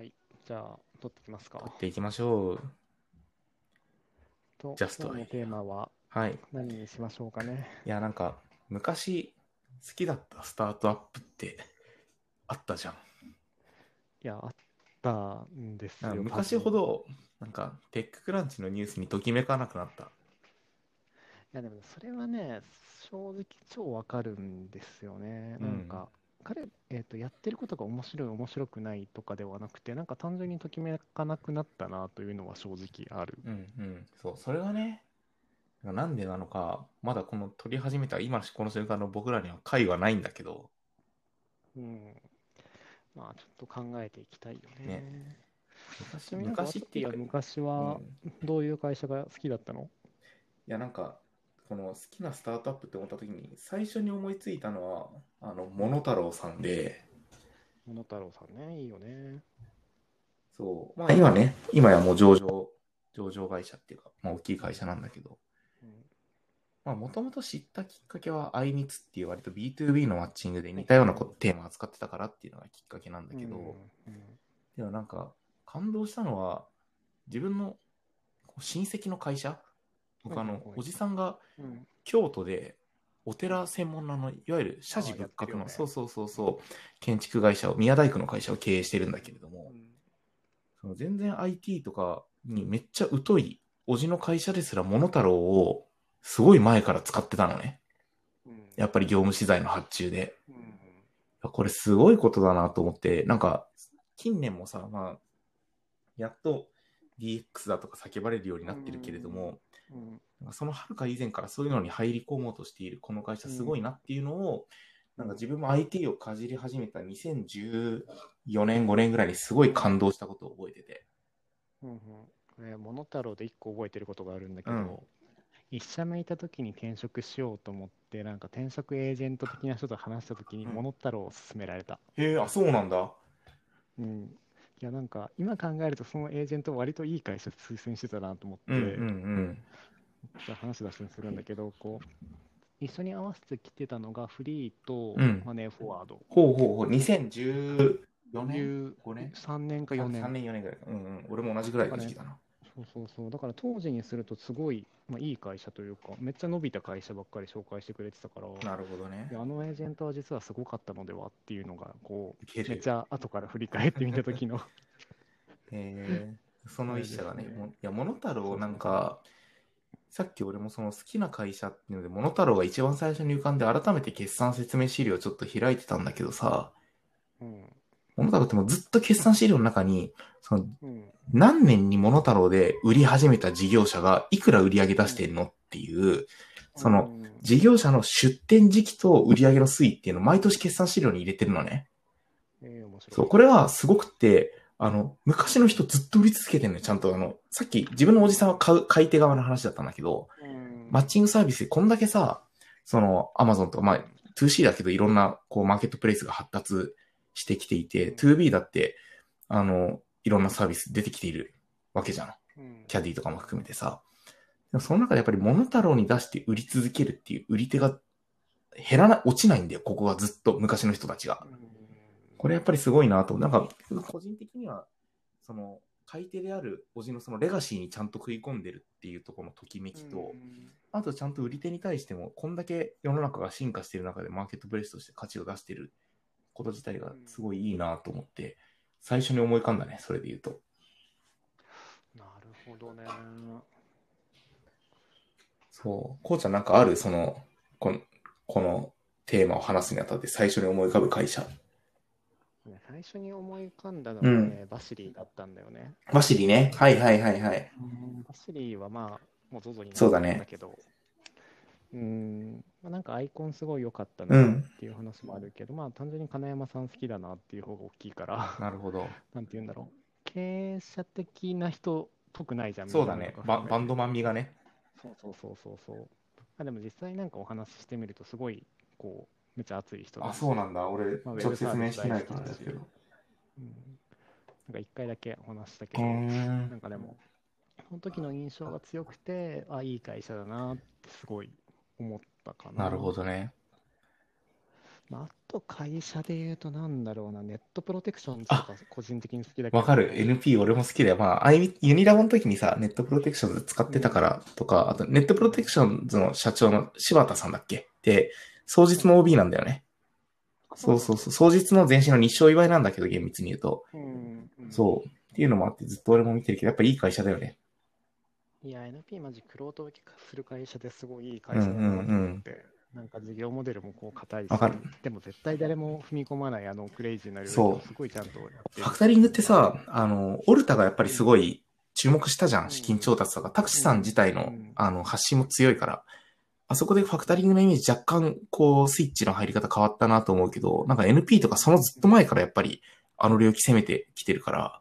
はい。じゃあ、撮っていきますか。撮っていきましょう。と、ジャスト今日のテーマははい。何にしましょうかね。いや、なんか、昔好きだったスタートアップってあったじゃん。いや、あったんですよ。昔ほど、なんか、テッククランチのニュースにときめかなくなった。や、でもそれはね、正直超わかるんですよね。うんなんか、彼、えっと、やってることが面白い、面白くないとかではなくて、なんか単純にときめかなくなったなというのは正直ある。うんうん。そう、それがね、なんでなのか、まだこの撮り始めた今この瞬間の僕らには解はないんだけど、うん。まあ、ちょっと考えていきたいよね。ねち昔昔っていうか、昔うはんどういう会社が好きだったの？いや、なんか、この好きなスタートアップって思った時に、最初に思いついたのは、あの、モノタロウさんで、モノタロウさんね、いいよね。そう。まあ今ね、今やもう上場、上場会社っていうか、まあ大きい会社なんだけど、うん。まあもともと知ったきっかけは、アイニツっていう割と B2B のマッチングで似たようなこテーマを扱ってたからっていうのがきっかけなんだけど、うんうんでもなんか、感動したのは、自分の親戚の会社僕あのおじさんがうん。京都でお寺専門のあのいわゆる社寺仏閣の、あやってるよねそうそうそうそう、建築会社を、宮大工の会社を経営してるんだけれども、その全然 IT とかにめっちゃ疎い、おじの会社ですら、モノタロウをすごい前から使ってたのね。うん。やっぱり業務資材の発注で。うん。いやこれすごいことだなと思って、なんか、近年もさ、まあ、やっと DX だとか叫ばれるようになってるけれども、うんそのはるか以前からそういうのに入り込もうとしているこの会社すごいなっていうのを、なんか自分も IT をかじり始めた2014年、5年ぐらいにすごい感動したことを覚えてて。うんうんねモノタロウで一個覚えてることがあるんだけど、うん一社目いた時に転職しようと思って、なんか転職エージェント的な人と話した時に、うんモノタロウを勧められた。へえ、あ、そうなんだ。うん。いや、なんか、今考えると、そのエージェント割といい会社推薦してたなと思って、うんうんうん。じゃあ話出しにするんだけど、こう、一緒に合わせてきてたのが、フリーとうんマネーフォワード。ほうほうほう、2014年？5年？3年か4年。3年、4年ぐらいか。うんうん。俺も同じぐらいの時期だな。そうそうそう。だから当時にするとすごい、まあ、いい会社というか、めっちゃ伸びた会社ばっかり紹介してくれてたから、なるほどねい。やあのエージェントは実はすごかったのではっていうのが、こう、めっるち。ゃ後から振り返ってみた時の。えー、その一社がね もいや、モノタロウなんか、さっき俺もその好きな会社っていうので、モノタロウが一番最初に浮かんで、改めて決算説明資料をちょっと開いてたんだけどさ、うん。モノタロウってもうずっと決算資料の中に、そのうん。何年にモノタロウで売り始めた事業者がいくら売り上げ出してんのっていう、そのうん、事業者の出店時期と売り上げの推移っていうのを毎年決算資料に入れてるのね。そう、これはすごくって、あの、昔の人ずっと売り続けてるのよ、ちゃんとあの、さっき自分のおじさんは買う、買い手側の話だったんだけど、うんマッチングサービスでこんだけさ、その、アマゾンとか、まあ、2C だけどいろんな、こう、マーケットプレイスが発達してきていて、うん 2B だって、あの、いろんなサービス出てきているわけじゃん。うんキャディとかも含めてさ。でもその中でやっぱりモノタロウに出して売り続けるっていう売り手が減らない、落ちないんだよ、ここはずっと昔の人たちが。これやっぱりすごいなと。なんか、個人的には、その、買い手であるおじのそのレガシーにちゃんと食い込んでるっていうところのときめきと、あとちゃんと売り手に対しても、こんだけ世の中が進化している中でマーケットプレイスとして価値を出してること自体がすごいいいなと思って、最初に思い浮かんだね、それで言うと。なるほどね。そう。こうちゃんなんかある？その、この、このテーマを話すにあたって最初に思い浮かぶ会社。ね最初に思い浮かんだのはね、バシリーだったんだよね。バシリね。はいはいはいはい。バシリーはまあ、もう ZOZO になったんだけど、うーん、まあ、なんかアイコンすごい良かったうなんっていう話もあるけど、まあ単純に金山さん好きだなっていう方が大きいから、なるほど。なんて言うんだろう。経営者的な人っぽくないじゃん、そうだね。ババンドマン味がね。そうそうそうそうそう。あでも実際なんかお話ししてみると、すごい、こう、めっちゃ熱い人だあ、しそうなんだ。俺、まあ直接面識ないからだけど。うんなんか一回だけお話ししたけうど、んなんかでも、その時の印象が強くて、あ、いい会社だなってすごい思ったかな。なるほどね。まあ、あと会社で言うとなんだろうな、ネットプロテクションズとか個人的に好きだけど。わかる。NP 俺も好きだよ。まあ、アイユニラボの時にさ、ネットプロテクションズ使ってたからとか、あとネットプロテクションズの社長の柴田さんだっけ？で、双日の OB なんだよね。そうそうそう。双日の前身の日照祝いなんだけど、厳密に言うと。うん。うんそう。っていうのもあってずっと俺も見てるけど、やっぱいい会社だよね。いや、NP マジ、クロート受けする会社ですごいいい会社だなとうんうんうん思って、なんか事業モデルもこう硬いしでも絶対誰も踏み込まないあのクレイジーな領域そうをすごいちゃんとファクタリングってさ、あの、オルタがやっぱりすごい注目したじゃん。資金調達とか。タクシさん自体のうん、あの、発信も強いから。あそこでファクタリングのイメージ若干、こう、スイッチの入り方変わったなと思うけど、なんか NP とかそのずっと前からやっぱり、あの領域攻めてきてるから、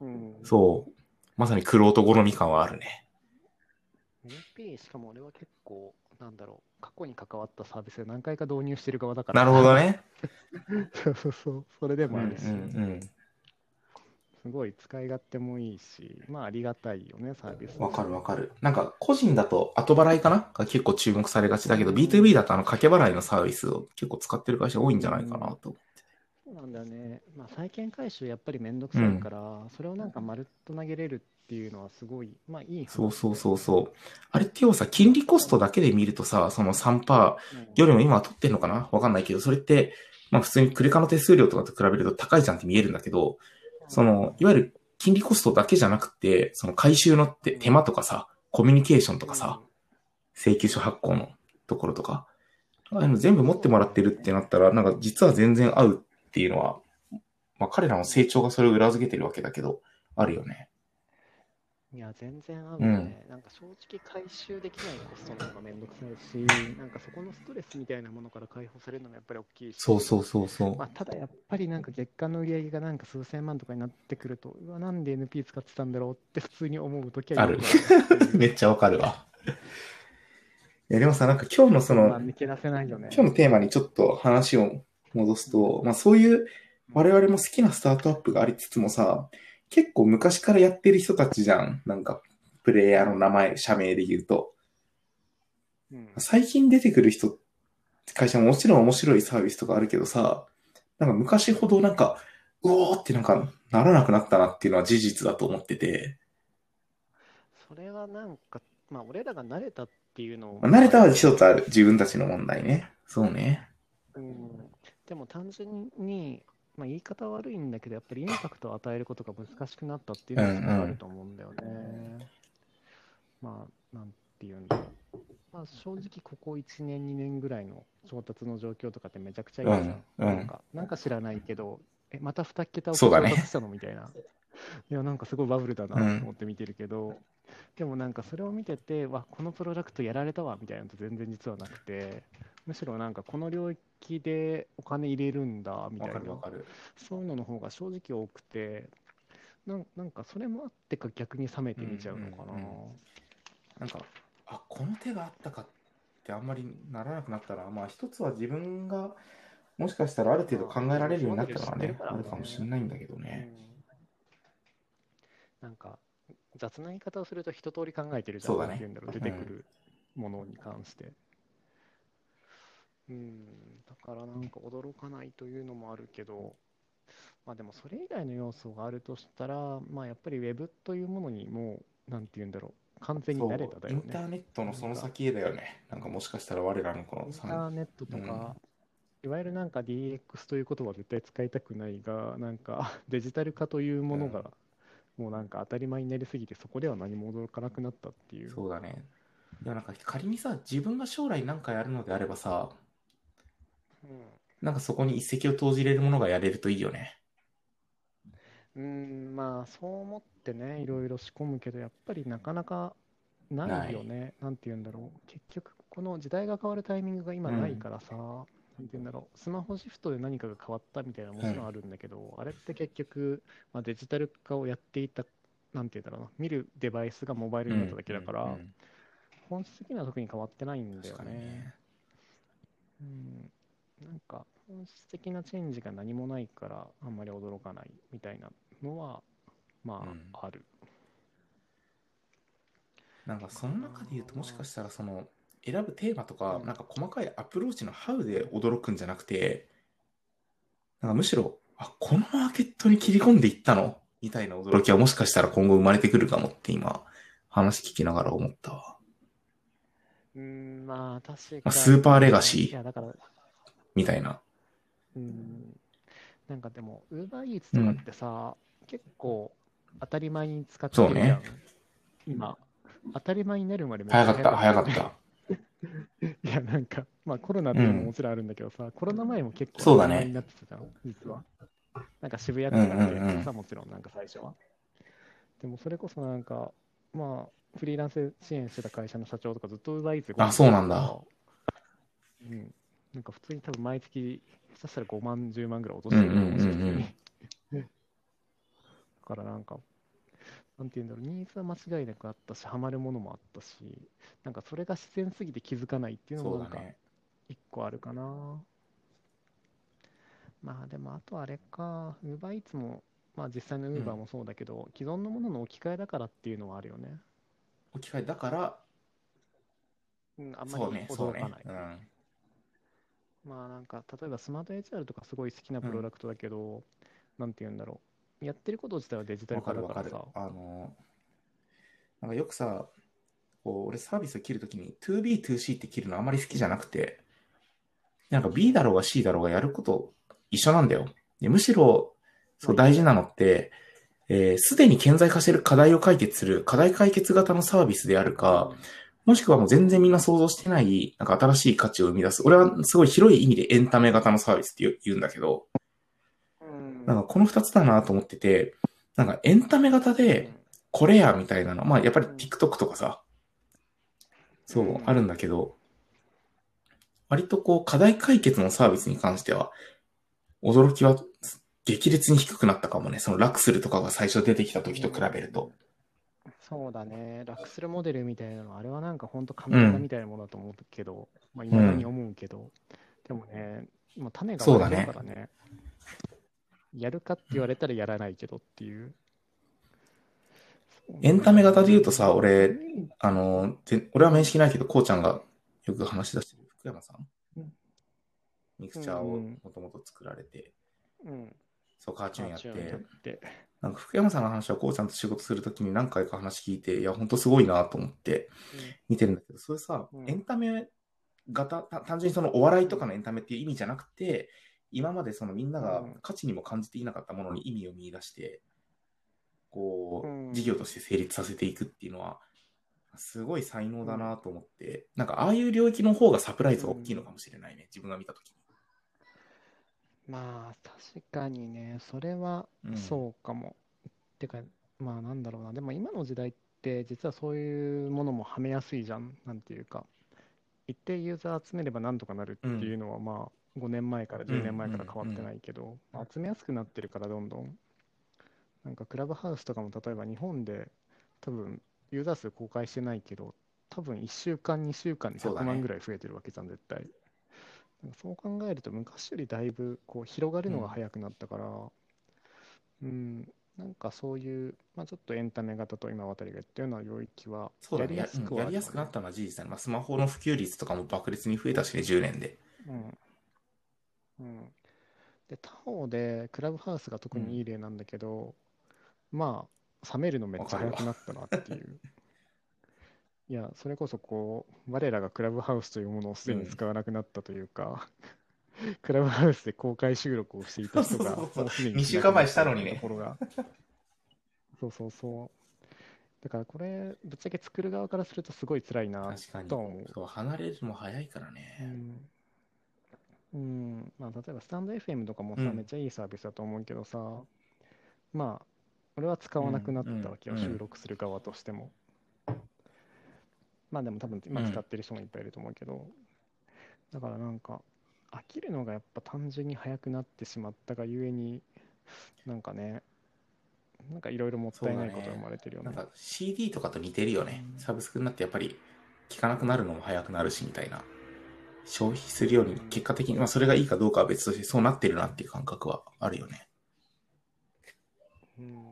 うんそう。まさにクロート好み感はあるね。NP、しかも俺は結構、なんだろう、過去に関わったサービスで何回か導入してる側だから。なるほど。ね。そうそうそう、それでうんうんもあるし、うん。すごい使い勝手もいいし、まあありがたいよね、サービス。わかるわかる。なんか、個人だと後払いかな？が結構注目されがちだけど、B2B だとあの掛け払いのサービスを結構使ってる会社多いんじゃないかなと。そうなんだよね。まあ、債権回収やっぱりめんどくさいから、それをなんかまるっと投げれるっていうのはすごい、まあいい話そうそうそうそう。あれって要はさ、金利コストだけで見るとさ、その3%うん。よりも今は取ってんのかな？わかんないけど、それって、まあ普通にクレカの手数料とかと比べると高いじゃんって見えるんだけど、その、いわゆる金利コストだけじゃなくて、その回収の手手間とかさ、コミュニケーションとかさ、請求書発行のところとか、ああいうの全部持ってもらってるってなったら、なんか実は全然合うっていうのは、まあ彼らの成長がそれを裏付けてるわけだけど、あるよね。いや、全然合うね。なんか正直回収できないコストの方がめんどくさいし、なんかそこのストレスみたいなものから解放されるのがやっぱり大きいし。そうそうそうそう。まあ、ただやっぱりなんか月間の売り上げがなんか数千万とかになってくると、うわ、なんで NP 使ってたんだろうって普通に思うときはある めっちゃわかるわ。いや、でもさ、なんか今日のその、まあ抜け出せないよね。今日のテーマにちょっと話を戻すと、まあそういう我々も好きなスタートアップがありつつもさ、結構昔からやってる人たちじゃん。なんか、プレイヤーの名前、社名で言うと。うん最近出てくる人、会社ももちろん面白いサービスとかあるけどさ、なんか昔ほどなんか、うおーってなんかならなくなったなっていうのは事実だと思ってて、それはなんか、まあ俺らが慣れたっていうのを。まあ慣れたは一つある。自分たちの問題ね。そうね。うん、でも単純に、まあ、言い方は悪いんだけど、やっぱりインパクトを与えることが難しくなったっていうのはすごいあると思うんだよね。まあ、なんていうんだろう。まあ、正直、ここ1年、2年ぐらいの調達の状況とかってめちゃくちゃいいじゃん。うんうんなんかなんか知らないけど、え、また2桁を調達したのみたいな。いや、なんかすごいバブルだなと思って見てるけど、でもなんかそれを見てて、わ、このプロダクトやられたわみたいなのって全然実はなくて、むしろなんかこの領域でお金入れるんだみたわいな。かるわかる。そういうのの方が正直多くてなんなんかそれもあってか逆に冷めてみちゃうのかな、うんうんなんか、あ、この手があったかってあんまりならなくなったら、まあ一つは自分がもしかしたらある程度考えられるようになったのはね、あるかもしれないんだけどね。うん。なんか雑な言い方をすると一通り考えてるじゃんそうだね。なんて言うんだろう出てくるものに関して、うんだからなんか驚かないというのもあるけどまあでもそれ以外の要素があるとしたらまあやっぱりウェブというものにもうなんて言うんだろう完全に慣れただよねインターネットのその先へだよね。なんかもしかしたら我らのこのインター3ネットとか、いわゆるなんか DX という言葉は絶対使いたくないが、なんか デジタル化というものが、もうなんか当たり前になりすぎて、そこでは何も驚かなくなったっていう。そうだね。いやなんか仮にさ、自分が将来何かやるのであればさ、うんなんかそこに一石を投じれるものがやれるといいよね。うん、まあそう思ってね、いろいろ仕込むけど、やっぱりなかなかないよね。なんて言うんだろう。結局、この時代が変わるタイミングが今ないからさ、なんて言うんだろう。スマホシフトで何かが変わったみたいなのももちろんあるんだけど、あれって結局、まあ、デジタル化をやっていた、なんて言うんだろうな、見るデバイスがモバイルになっただけだから、うんうん本質的には特に変わってないんだよねか本質的なチェンジが何もないからあんまり驚かないみたいなのはまあ、うんある。なんかその中で言うともしかしたらその選ぶテーマとか、うんなんか細かいアプローチのハウで驚くんじゃなくて、なんかむしろ、あ、このマーケットに切り込んでいったの？みたいな驚きはもしかしたら今後生まれてくるかもって今、話聞きながら思ったわ。うん、まあ確かに。まあスーパーレガシーいや、だから、みたいな。うん、なんかでも、ウーバーイーツとかってさ、結構当たり前に使ってるじゃん。そうね今、当たり前になるまで早かった、早かった。いや、なんか、まあコロナっていうのももちろんあるんだけどさ、コロナ前も結構そうだね当たり前になってたじゃん、実は。なんか渋谷とかでうんうんうんさ、もちろんなんか最初は。でもそれこそなんか、まあ、フリーランス支援してた会社の社長とかずっとウーバーイーツあそうなんだ。うん。なんか普通に多分毎月、下手したら5万、10万ぐらい落としてるかもしれうんうんうんない。だからなんか、なんていうんだろう、ニーズは間違いなくあったし、ハマるものもあったし、なんかそれが自然すぎて気づかないっていうのもなんか。一個あるかな。まあでもあとあれか、ウーバーイーツも、まあ実際のウーバーもそうだけど、既存のものの置き換えだからっていうのはあるよね。置き換えだから、うん、あんまりそうね、そうね驚かない。。うん。まあなんか、例えばスマート HR とかすごい好きなプロダクトだけど、なんて言うんだろう。やってること自体はデジタルわか化だかさるわからる。。あの、なんかよくさ、こう俺サービスを切るときに 2B、2C って切るのあんまり好きじゃなくて、なんか B だろうが C だろうがやること一緒なんだよ。でむしろ、そうはい大事なのって、えーすでに顕在化している課題を解決する課題解決型のサービスであるか、もしくはもう全然みんな想像してない、なんか新しい価値を生み出す。俺はすごい広い意味でエンタメ型のサービスって言うんだけど、うんなんかこの二つだなと思ってて、なんかエンタメ型で、これやみたいなの。まあやっぱり TikTok とかさ、そうう、んあるんだけど、割とこう課題解決のサービスに関しては、驚きは激烈に低くなったかもね。そのラクスルとかが最初出てきた時と比べると。そうだね、ラクスルモデルみたいなの、あれはなんか本当カメラみたいなものだと思うけど、まあ今だに思うけど、でもね、今種が割れてるからねやるかって言われたらやらないけどっていう。エンタメ型で言うとさ俺あの、で俺は面識ないけど、こうちゃんがよく話し出してる福山さん？うん。ミクチャーをうんもともと作られて、うん、そう、カーチューンやって、なんか福山さんの話はこうちゃんと仕事するときに何回か話聞いて、いや、ほんとすごいなと思って見てるんだけど、それさ、うん。エンタメ型、た単純にそのお笑いとかのエンタメっていう意味じゃなくて、今までそのみんながうん。価値にも感じていなかったものに意味を見出して、こう事業として成立させていくっていうのは、すごい才能だなと思って、なんかああいう領域の方がサプライズが大きいのかもしれないね、自分が見たときに。まあ、確かにね、それはうんそうかも。てか、まあなんだろうな、でも今の時代って実はそういうものもはめやすいじゃん、なんていうか。一定ユーザー集めればなんとかなるっていうのは、まあ5年前から10年前から変わってないけど、集めやすくなってるからどんどん。なんかクラブハウスとかも例えば日本で多分ユーザー数公開してないけど、多分1週間、2週間で100そうだね万ぐらい増えてるわけじゃん、絶対。なんかそう考えると昔よりだいぶこう広がるのが早くなったから、うん、なんかそういう、まあ、ちょっとエンタメ型と今渡りが言ったような領域はそうだね。ややすくはやりやすくなったのは事実だね。まあ、スマホの普及率とかも爆裂に増えたしね、10年で。うん。うん。で、他方でクラブハウスが特にいい例なんだけど、まあ、冷めるのめっちゃ早くなったなっていう。いや、それこそこう、我らがクラブハウスというものをすでに使わなくなったというか、クラブハウスで公開収録をしていた人が、そうそうそうもうすでに二週間前したのにねところが。そうそうそう。だからこれ、ぶっちゃけ作る側からするとすごい辛いな確かにとは思う。。そう、離れるのも早いからうね。んうんまあ、例えばスタンド FM とかもさ、うんめっちゃいいサービスだと思うけどさ、まあ、俺は使わなくなったわけよ、うんうん収録する側としても。まあでも多分今使ってる人もいっぱいいると思うけど、だからなんか、飽きるのがやっぱ単純に早くなってしまったがゆえに、なんかね、なんかいろいろもったいないことが生まれてるよね。なんか CD とかと似てるよね。うんサブスクになってやっぱり聞かなくなるのも早くなるしみたいな。消費するように結果的に、まあそれがいいかどうかは別としてそうなってるなっていう感覚はあるよね。うん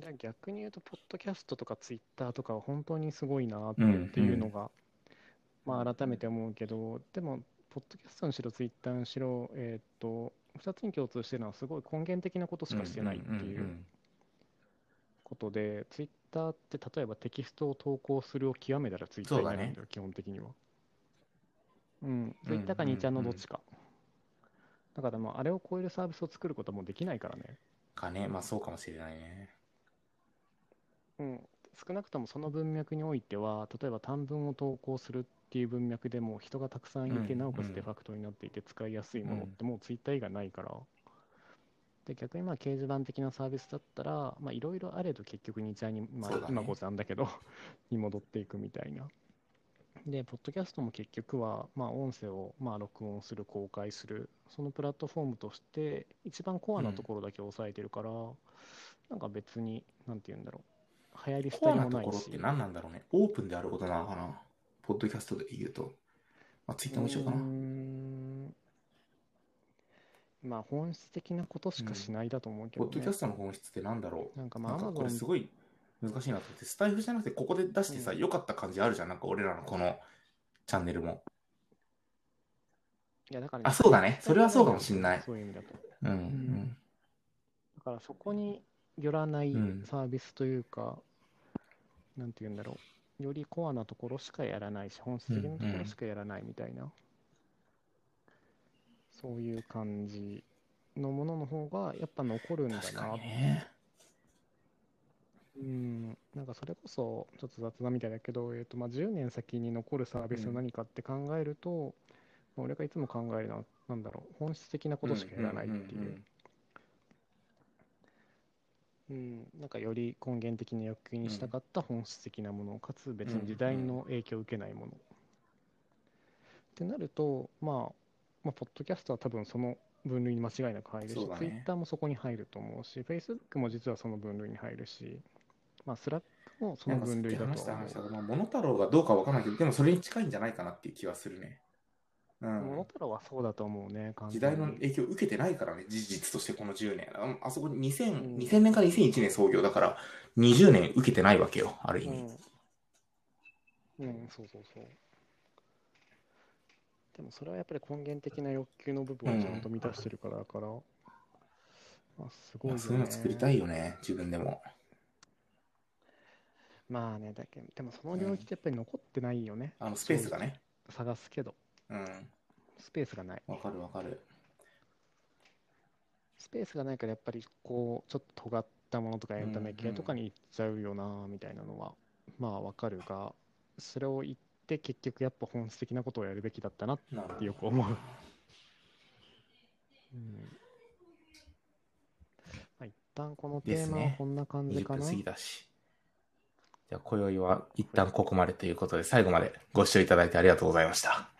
じゃあ逆に言うと、ポッドキャストとかツイッターとかは本当にすごいなってうんっていうのが、まあ改めて思うけど、でも、ポッドキャストにしろ、ツイッターにしろ、えーっと、2つに共通してるのは、すごい根源的なことしかしてないっていうことで、ツイッターって例えばテキストを投稿するを極めたらツイッターになるんだよ、だね基本的には。うん、ツイッターか2ちゃんのどっちか。だからまあ、あれを超えるサービスを作ることはもうできないからね。かね、まあそうかもしれないね。うん、少なくともその文脈においては、例えば短文を投稿するっていう文脈でも人がたくさんいて、うん。なおかつうんデファクトになっていて使いやすいものってもうツイッター以外ないから。で逆にまあ掲示板的なサービスだったら、まあ、いろいろあれど結局2ちゃんに、まあそうだね。今5ちゃんだけど に戻っていくみたいな。で、ポッドキャストも結局は、まあ、音声をまあ録音する、公開する、そのプラットフォームとして、一番コアなところだけ押さえてるから、なんか別に、なんて言うんだろう、流行り廃コアなりもないし。ところって何なんだろうね。オープンであることなのかな。ポッドキャストで言うと。まあツイッターも一緒かな。んまあ、本質的なことしかしないだと思うけど、ねポッドキャストの本質って何だろう。なんかまあ、これすごい難しいなと思って、スタイフじゃなくてここで出してさ、うん良かった感じあるじゃん。なんか俺らのこのチャンネルも。いやだからねあ、そうだね。それはそうかもしんない。そういう意味だと。うん。ううんん。だからそこによらないうん。サービスというか、なんて言うんだろう、よりコアなところしかやらないし、本質的なところしかやらないみたいな、そういう感じのものの方がやっぱ残るんだ確かなにね。うん、なんかそれこそ、ちょっと雑談みたいだけど、えーとまあ、10年先に残るサービスは何かって考えると、まあ俺がいつも考えるのは、なんだろう、本質的なことしかやらないっていう。うん、なんかより根源的な欲求に従った本質的なもの、かつ別に時代の影響を受けないもの。ってなると、まあ、まあ、ポッドキャストは多分その分類に間違いなく入るし、ツイッターもそこに入ると思うし、フェイスブックも実はその分類に入るし、まあ、スラックもその分類だとは思話した話したまあ、モノタロウがどうかわからないけど、でもそれに近いんじゃないかなっていう気はするね。うう。んモノ。タロウはそうだと思うね、完時代の影響を受けてないからね、事実としてこの10年。ああそこに2000、うん2000年から2001年創業だから、20年受けてないわけよ、ある意味。うん、うん、そうそうそう。でもそれはやっぱり根源的な欲求の部分をちゃんと満たしてるからだから、まあ、すごいよね。そういうの作りたいよね、自分でも。まあね、だけど、でもその領域ってやっぱり残ってないよね。あの、スペースがね。探すけど、うん。スペースがない。わかるわかる。スペースがないからやっぱりこう、ちょっと尖ったものとかエンタメ系とかに行っちゃうよな、みたいなのは、まあわかるが、それを言って結局やっぱ本質的なことをやるべきだったなっなるほどてよく思う。うんまあ、一旦このテーマはですねこんな感じ20かな。分過ぎだし。じゃあ、今宵は一旦ここまでということで、最後までご視聴いただいてありがとうございました。